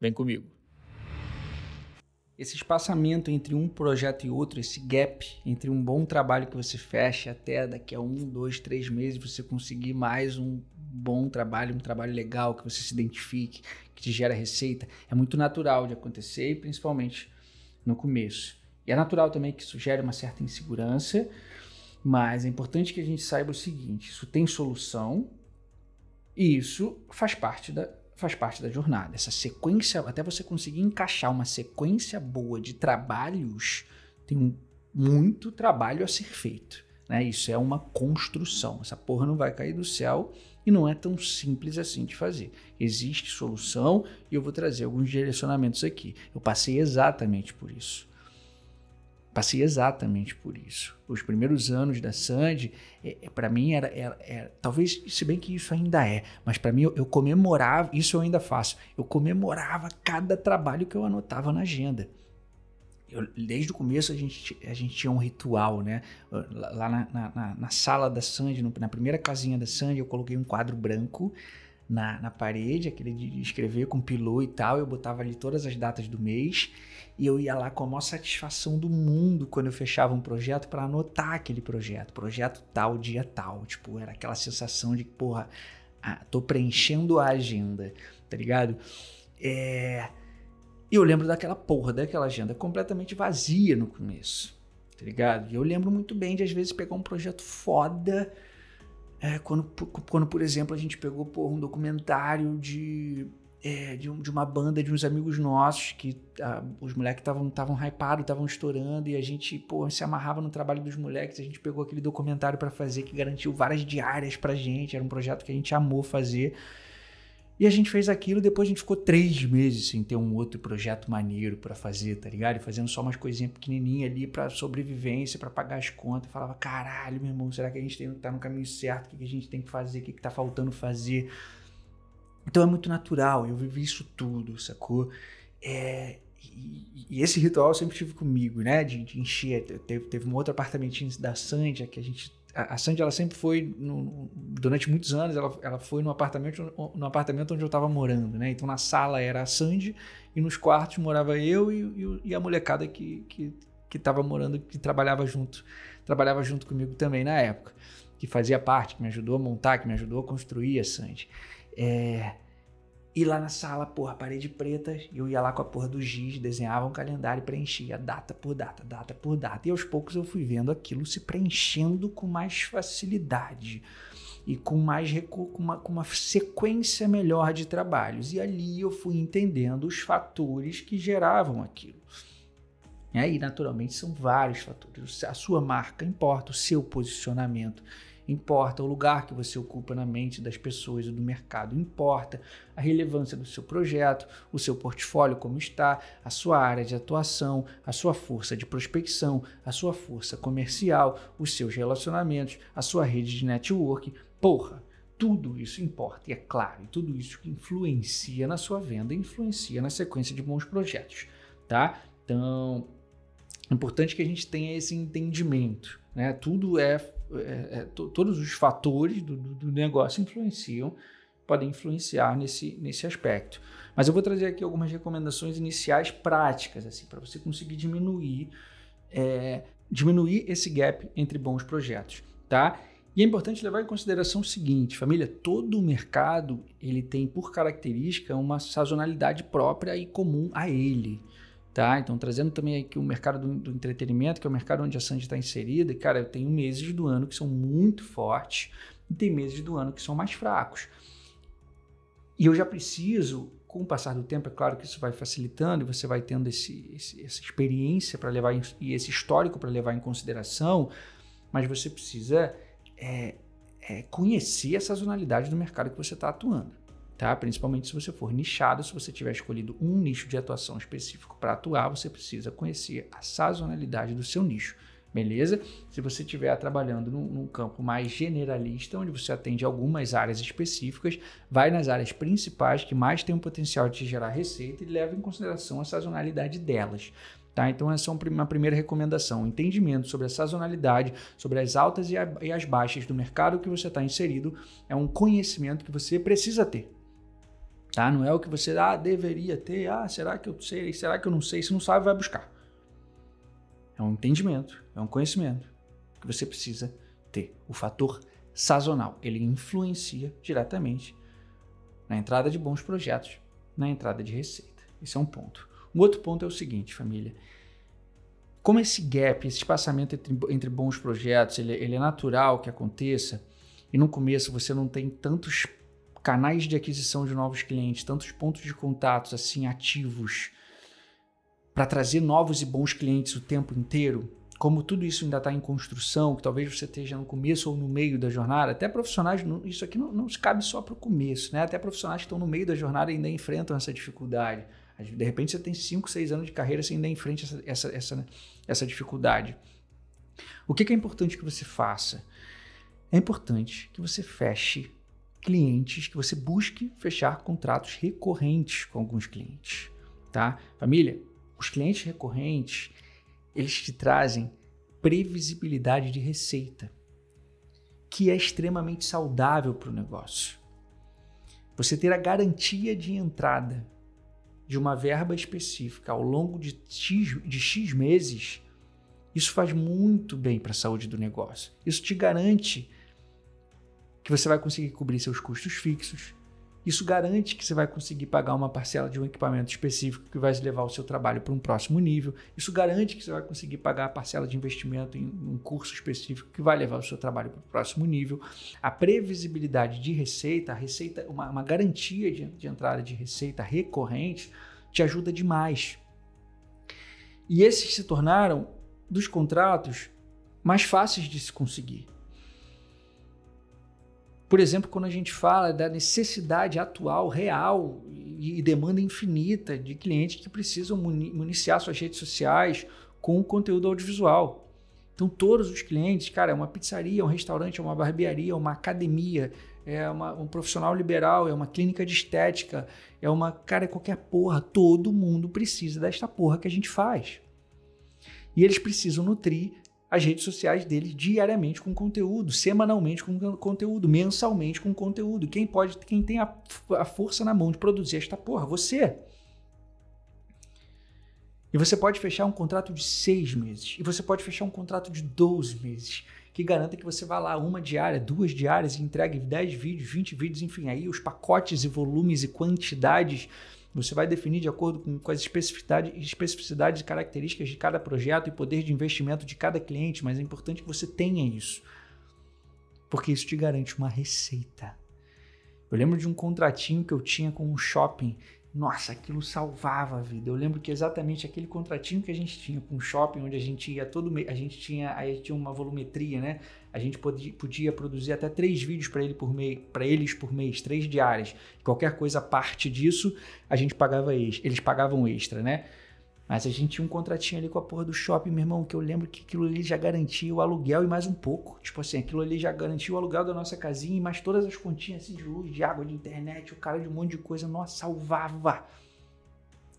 Vem comigo. Esse espaçamento entre um projeto e outro, esse gap entre um bom trabalho que você fecha até daqui a um, dois, três meses você conseguir mais um bom trabalho, um trabalho legal que você se identifique, que te gera receita, é muito natural de acontecer principalmente no começo. E é natural também que isso gere uma certa insegurança, mas é importante que a gente saiba o seguinte: isso tem solução e isso faz parte da, faz parte da jornada. Essa sequência, até você conseguir encaixar uma sequência boa de trabalhos, tem muito trabalho a ser feito. Né? Isso é uma construção. Essa porra não vai cair do céu e não é tão simples assim de fazer. Existe solução e eu vou trazer alguns direcionamentos aqui. Eu passei exatamente por isso. Passei exatamente por isso. Os primeiros anos da Sandy, é, é para mim, era, era, era, Talvez, se bem que isso ainda é, mas para mim eu, eu, comemorava, isso eu ainda faço, eu comemorava cada trabalho que eu anotava na agenda. Eu, desde o começo a gente, a gente tinha um ritual, né? Lá na, na, na sala da Sandy, na primeira casinha da Sandy, eu coloquei um quadro branco na, na parede, aquele de escrever com pilô e tal. Eu botava ali todas as datas do mês e eu ia lá com a maior satisfação do mundo quando eu fechava um projeto para anotar aquele projeto. Projeto tal, dia tal. Tipo, era aquela sensação de, porra, ah, tô preenchendo a agenda, tá ligado? É. E eu lembro daquela porra, daquela agenda completamente vazia no começo, tá ligado? E eu lembro muito bem de às vezes pegar um projeto foda é, quando, quando, por exemplo, a gente pegou por um documentário de, é, de, um, de, uma banda de uns amigos nossos que ah, os moleques estavam hypados, estavam estourando e a gente pô, se amarrava no trabalho dos moleques. A gente pegou aquele documentário para fazer que garantiu várias diárias pra gente. Era um projeto que a gente amou fazer. E a gente fez aquilo, depois a gente ficou três meses sem ter um outro projeto maneiro para fazer, tá ligado? E fazendo só umas coisinhas pequenininhas ali para sobrevivência, para pagar as contas. Falava, caralho, meu irmão, será que a gente tem, tá no caminho certo? O que a gente tem que fazer? O que, que tá faltando fazer? Então é muito natural, eu vivi isso tudo, sacou? É, e, e, esse ritual eu sempre tive comigo, né? De, de encher. Teve, teve um outro apartamentinho da Sandia que a gente a, Sandy ela sempre foi no, durante muitos anos ela, ela foi no apartamento no apartamento onde eu estava morando né? Então na sala era a Sandy e nos quartos morava eu e, e a molecada que que que estava morando que trabalhava junto trabalhava junto comigo também na época que fazia parte que me ajudou a montar que me ajudou a construir a Sandy. É, e lá na sala, porra, parede preta, eu ia lá com a porra do giz, desenhava um calendário e preenchia data por data, data por data. E aos poucos eu fui vendo aquilo se preenchendo com mais facilidade e com mais com uma, com uma sequência melhor de trabalhos. E ali eu fui entendendo os fatores que geravam aquilo. E aí, naturalmente, são vários fatores. A sua marca importa, o seu posicionamento importa o lugar que você ocupa na mente das pessoas e do mercado, importa a relevância do seu projeto, o seu portfólio como está, a sua área de atuação, a sua força de prospecção, a sua força comercial, os seus relacionamentos, a sua rede de network. Porra, tudo isso importa e é claro, e tudo isso que influencia na sua venda, influencia na sequência de bons projetos, tá? Então, é importante que a gente tenha esse entendimento, né? Tudo é é, é, todos os fatores do, do, negócio influenciam, podem influenciar nesse, nesse aspecto. Mas eu vou trazer aqui algumas recomendações iniciais práticas, assim, para você conseguir diminuir, é, diminuir esse gap entre bons projetos, tá? E é importante levar em consideração o seguinte, família, todo o mercado ele tem por característica uma sazonalidade própria e comum a ele. Tá? Então, trazendo também aqui o mercado do, do entretenimento, que é o mercado onde a Sandy está inserida, cara, eu tenho meses do ano que são muito fortes e tem meses do ano que são mais fracos. E eu já preciso, com o passar do tempo, é claro que isso vai facilitando e você vai tendo esse, esse, essa experiência para levar em, e esse histórico para levar em consideração, mas você precisa é, é, conhecer a sazonalidade do mercado que você está atuando. Tá? Principalmente se você for nichado, se você tiver escolhido um nicho de atuação específico para atuar, você precisa conhecer a sazonalidade do seu nicho. Beleza? Se você estiver trabalhando num, num, campo mais generalista, onde você atende algumas áreas específicas, vai nas áreas principais que mais têm o potencial de gerar receita e leva em consideração a sazonalidade delas. Tá? Então, essa é uma primeira recomendação: entendimento sobre a sazonalidade, sobre as altas e as baixas do mercado que você está inserido, é um conhecimento que você precisa ter. Tá? Não é o que você ah, deveria ter, ah, será que eu sei, será que eu não sei? Se não sabe, vai buscar. É um entendimento, é um conhecimento que você precisa ter. O fator sazonal, ele influencia diretamente na entrada de bons projetos, na entrada de receita. Esse é um ponto. Um outro ponto é o seguinte, família. Como esse gap, esse espaçamento entre, entre bons projetos, ele, ele é natural que aconteça, e no começo você não tem tantos canais de aquisição de novos clientes, tantos pontos de contatos assim ativos para trazer novos e bons clientes o tempo inteiro, como tudo isso ainda está em construção, que talvez você esteja no começo ou no meio da jornada, até profissionais, isso aqui não, não cabe só para o começo, né? Até profissionais que estão no meio da jornada ainda enfrentam essa dificuldade. De repente você tem 5, 6 anos de carreira, você ainda enfrenta essa, essa, essa, essa dificuldade. O que, que é importante que você faça? É importante que você feche clientes, que você busque fechar contratos recorrentes com alguns clientes, tá? Família, os clientes recorrentes, eles te trazem previsibilidade de receita, que é extremamente saudável para o negócio. Você ter a garantia de entrada de uma verba específica ao longo de X, de X meses, isso faz muito bem para a saúde do negócio. Isso te garante que você vai conseguir cobrir seus custos fixos, isso garante que você vai conseguir pagar uma parcela de um equipamento específico que vai levar o seu trabalho para um próximo nível. Isso garante que você vai conseguir pagar a parcela de investimento em um curso específico que vai levar o seu trabalho para o próximo nível. A previsibilidade de receita, a receita, uma, uma garantia de, de entrada de receita recorrente, te ajuda demais. E esses se tornaram dos contratos mais fáceis de se conseguir. Por exemplo, quando a gente fala da necessidade atual, real e demanda infinita de clientes que precisam municiar suas redes sociais com conteúdo audiovisual. Então, todos os clientes, cara, é uma pizzaria, é um restaurante, é uma barbearia, é uma academia, é uma, um profissional liberal, é uma clínica de estética, é uma, cara, é qualquer porra. Todo mundo precisa desta porra que a gente faz. E eles precisam nutrir as redes sociais deles diariamente com conteúdo, semanalmente com conteúdo, mensalmente com conteúdo. Quem pode, quem tem a, a força na mão de produzir esta porra? Você. E você pode fechar um contrato de seis meses. E você pode fechar um contrato de 12 meses. Que garanta que você vá lá uma diária, duas diárias e entregue 10 vídeos, 20 vídeos, enfim, aí os pacotes e volumes e quantidades você vai definir de acordo com, com as especificidades, especificidades e características de cada projeto e poder de investimento de cada cliente, mas é importante que você tenha isso. Porque isso te garante uma receita. Eu lembro de um contratinho que eu tinha com um shopping nossa, aquilo salvava a vida. Eu lembro que exatamente aquele contratinho que a gente tinha com o shopping, onde a gente ia todo mês, a gente tinha, aí tinha uma volumetria, né? A gente podia, podia produzir até três vídeos para ele por mês, para eles por mês, três diárias. Qualquer coisa parte disso, a gente pagava eles pagavam extra, né? Mas a gente tinha um contratinho ali com a porra do shopping, meu irmão, que eu lembro que aquilo ali já garantia o aluguel e mais um pouco. Tipo assim, aquilo ali já garantia o aluguel da nossa casinha e mais todas as continhas assim de luz, de água, de internet, o cara de um monte de coisa. Nossa, salvava.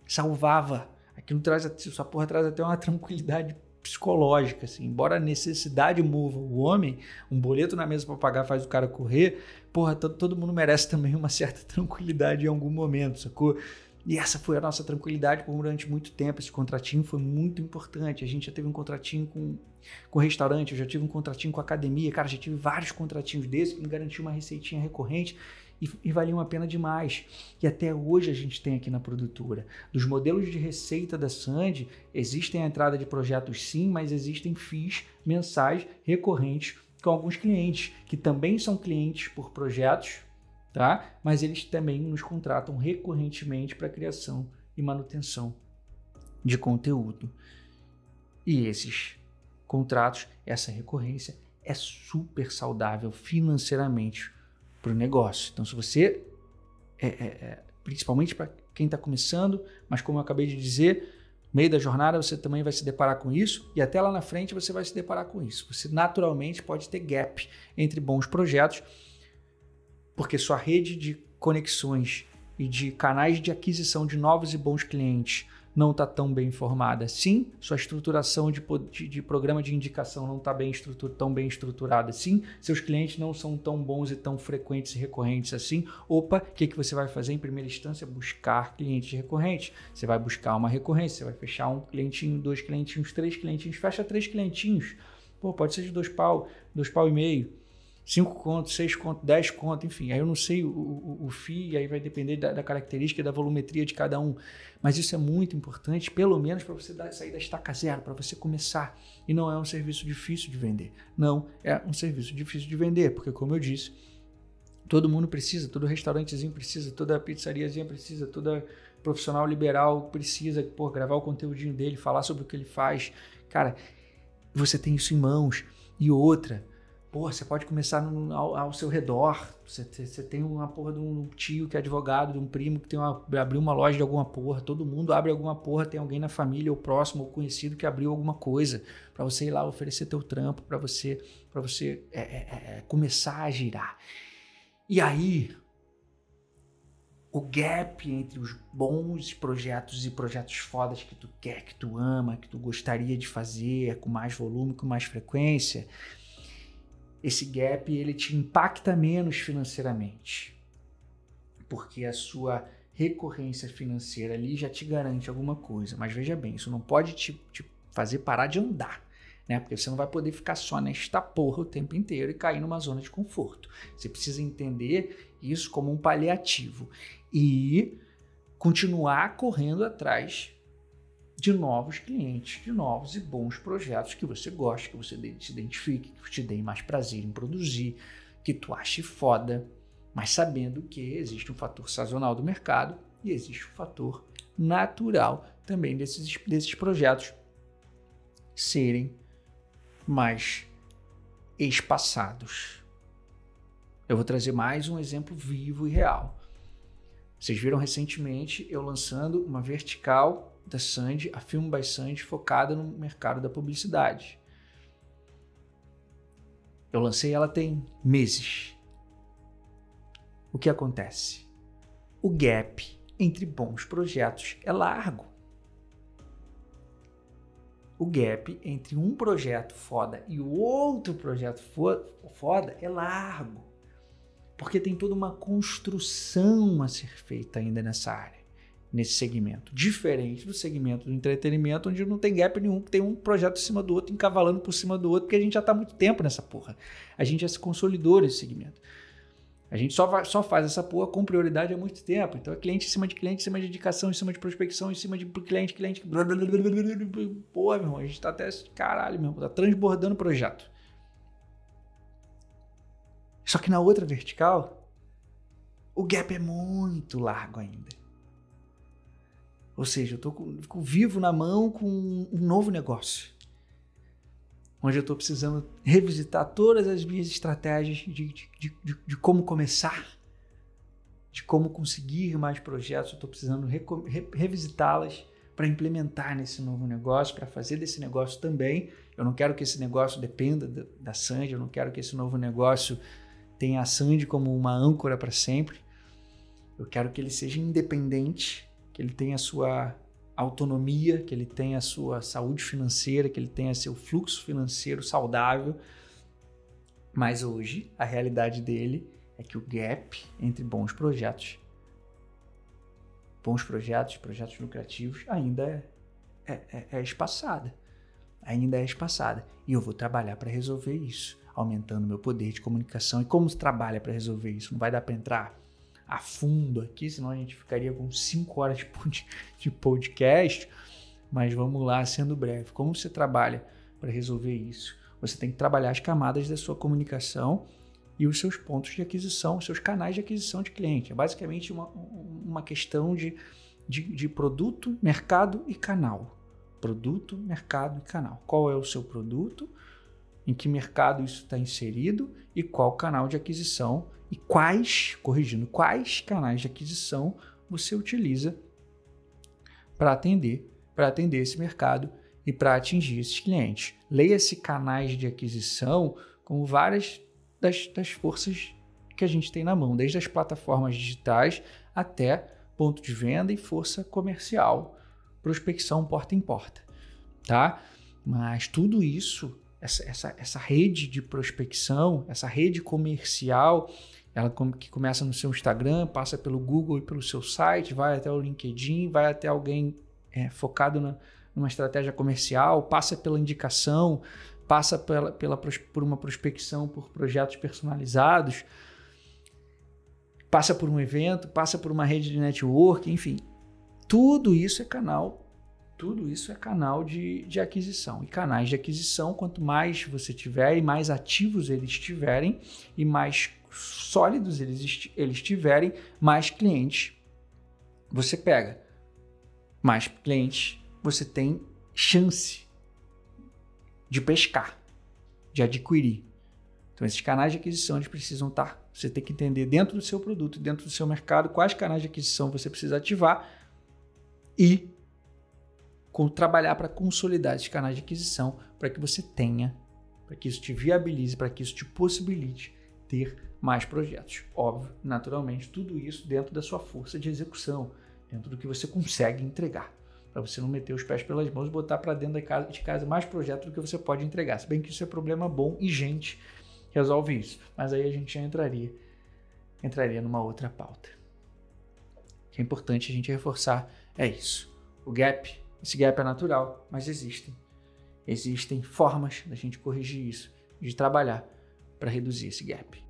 Salvava. Aquilo traz, essa porra traz até uma tranquilidade psicológica, assim. Embora a necessidade mova o homem, um boleto na mesa para pagar faz o cara correr, porra, todo, mundo merece também uma certa tranquilidade em algum momento, sacou? E essa foi a nossa tranquilidade durante muito tempo. Esse contratinho foi muito importante. A gente já teve um contratinho com, com restaurante, eu já tive um contratinho com academia. Cara, já tive vários contratinhos desses que me garantiam uma receitinha recorrente e, e valiam a pena demais. E até hoje a gente tem aqui na produtora. Dos modelos de receita da Sandy, existem a entrada de projetos sim, mas existem FIIs mensais recorrentes com alguns clientes, que também são clientes por projetos tá? Mas eles também nos contratam recorrentemente para criação e manutenção de conteúdo. E esses contratos, essa recorrência é super saudável financeiramente para o negócio. Então, se você é, é, é principalmente para quem está começando, mas como eu acabei de dizer, meio da jornada você também vai se deparar com isso e até lá na frente você vai se deparar com isso. Você naturalmente pode ter gap entre bons projetos, porque sua rede de conexões e de canais de aquisição de novos e bons clientes não está tão bem formada assim, sua estruturação de, de, de programa de indicação não está bem tão bem estruturada assim, seus clientes não são tão bons e tão frequentes e recorrentes assim. Opa, o que, que você vai fazer em primeira instância? Buscar clientes recorrentes. Você vai buscar uma recorrência, você vai fechar um clientinho, dois clientinhos, três clientinhos, fecha três clientinhos. Pô, pode ser de dois pau, dois pau e meio 5 contos, 6 contos, 10 contos, enfim. Aí eu não sei o, o, o FII, aí vai depender da, da, característica da volumetria de cada um. Mas isso é muito importante, pelo menos para você dar, sair da estaca zero, para você começar. E não é um serviço difícil de vender. Não, é um serviço difícil de vender, porque, como eu disse, todo mundo precisa, todo restaurantezinho precisa, toda pizzariazinha precisa, toda profissional liberal precisa pô, gravar o conteúdinho dele, falar sobre o que ele faz. Cara, você tem isso em mãos. E outra, Pô, você pode começar no, ao, ao, seu redor. Você, você, tem uma porra de um tio que é advogado, de um primo que tem uma, abriu uma loja de alguma porra. Todo mundo abre alguma porra, tem alguém na família, ou próximo, ou conhecido que abriu alguma coisa. para você ir lá oferecer teu trampo, para você, pra você é, é, é, é, começar a girar. E aí, o gap entre os bons projetos e projetos fodas que tu quer, que tu ama, que tu gostaria de fazer com mais volume, com mais frequência esse gap ele te impacta menos financeiramente, porque a sua recorrência financeira ali já te garante alguma coisa. Mas veja bem, isso não pode te, te fazer parar de andar. Né? Porque você não vai poder ficar só nesta porra o tempo inteiro e cair numa zona de conforto. Você precisa entender isso como um paliativo e continuar correndo atrás de novos clientes, de novos e bons projetos que você goste, que você se identifique, que te dê mais prazer em produzir, que tu ache foda, mas sabendo que existe um fator sazonal do mercado e existe um fator natural também desses, desses projetos serem mais espaçados. Eu vou trazer mais um exemplo vivo e real. Vocês viram recentemente eu lançando uma vertical da Sandy, a Film by Sandy, focada no mercado da publicidade. Eu lancei ela tem meses. O que acontece? O gap entre bons projetos é largo. O gap entre um projeto foda e o outro projeto foda é largo. Porque tem toda uma construção a ser feita ainda nessa área nesse segmento. Diferente do segmento do entretenimento, onde não tem gap nenhum, tem um projeto em cima do outro, encavalando por cima do outro, porque a gente já está há muito tempo nessa porra. A gente já se consolidou nesse segmento. A gente só, vai, só faz essa porra com prioridade há muito tempo. Então é cliente em cima de cliente, em cima de indicação, em cima de prospecção, em cima de cliente, cliente. Pô, meu irmão, a gente tá até. Caralho, meu irmão, tá transbordando o projeto. Só que na outra vertical, o gap é muito largo ainda. Ou seja, eu estou vivo na mão com um novo negócio. Onde eu estou precisando revisitar todas as minhas estratégias de, de, de, de, como começar, de como conseguir mais projetos. Eu estou precisando re, re, revisitá-las para implementar nesse novo negócio, para fazer desse negócio também. Eu não quero que esse negócio dependa da, da Sandy, eu não quero que esse novo negócio tenha a Sandy como uma âncora para sempre. Eu quero que ele seja independente que ele tenha a sua autonomia, que ele tenha a sua saúde financeira, que ele tenha seu fluxo financeiro saudável. Mas hoje a realidade dele é que o gap entre bons projetos, bons projetos, projetos lucrativos, ainda é, é, é, é espaçada. Ainda é espaçada. E eu vou trabalhar para resolver isso, aumentando meu poder de comunicação. E como se trabalha para resolver isso? Não vai dar para entrar a fundo aqui, senão a gente ficaria com 5 horas de podcast. Mas vamos lá, sendo breve. Como você trabalha para resolver isso? Você tem que trabalhar as camadas da sua comunicação e os seus pontos de aquisição, os seus canais de aquisição de cliente. É basicamente uma, uma questão de, de, de produto, mercado e canal. Produto, mercado e canal. Qual é o seu produto? em que mercado isso está inserido e qual canal de aquisição e quais, corrigindo, quais canais de aquisição você utiliza para atender, para atender esse mercado e para atingir esses clientes. Leia-se canais de aquisição como várias das, das forças que a gente tem na mão, desde as plataformas digitais até ponto de venda e força comercial, prospecção porta em porta, tá? Mas tudo isso, essa, essa, essa rede de prospecção, essa rede comercial, ela que começa no seu Instagram, passa pelo Google e pelo seu site, vai até o LinkedIn, vai até alguém é, focado na, numa estratégia comercial, passa pela indicação, passa pela, pela, por uma prospecção por projetos personalizados, passa por um evento, passa por uma rede de network, enfim. Tudo isso é canal, tudo isso é canal de, de aquisição. E canais de aquisição, quanto mais você tiver e mais ativos eles estiverem e mais sólidos eles, eles tiverem, mais clientes você pega. Mais clientes você tem chance de pescar, de adquirir. Então, esses canais de aquisição eles precisam estar. Tá, você tem que entender dentro do seu produto, dentro do seu mercado, quais canais de aquisição você precisa ativar e trabalhar para consolidar esses canais de aquisição para que você tenha, para que isso te viabilize, para que isso te possibilite ter mais projetos. Óbvio, naturalmente, tudo isso dentro da sua força de execução, dentro do que você consegue entregar para você não meter os pés pelas mãos e botar para dentro de casa, mais projetos do que você pode entregar. Se bem que isso é problema bom e gente resolve isso. Mas aí a gente já entraria, entraria numa outra pauta. O que é importante a gente reforçar é isso. O gap, esse gap é natural, mas existem. Existem formas da gente corrigir isso, de trabalhar para reduzir esse gap.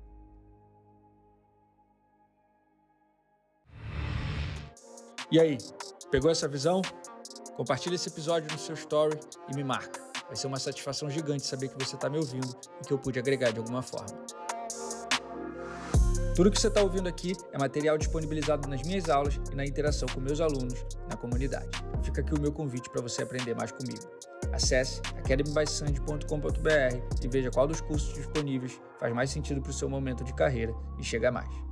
E aí, pegou essa visão? Compartilhe esse episódio no seu story e me marca. Vai ser uma satisfação gigante saber que você está me ouvindo e que eu pude agregar de alguma forma. Tudo que você está ouvindo aqui é material disponibilizado nas minhas aulas e na interação com meus alunos na comunidade. Fica aqui o meu convite para você aprender mais comigo. Acesse academybysand.com.br e veja qual dos cursos disponíveis faz mais sentido para o seu momento de carreira e chega mais.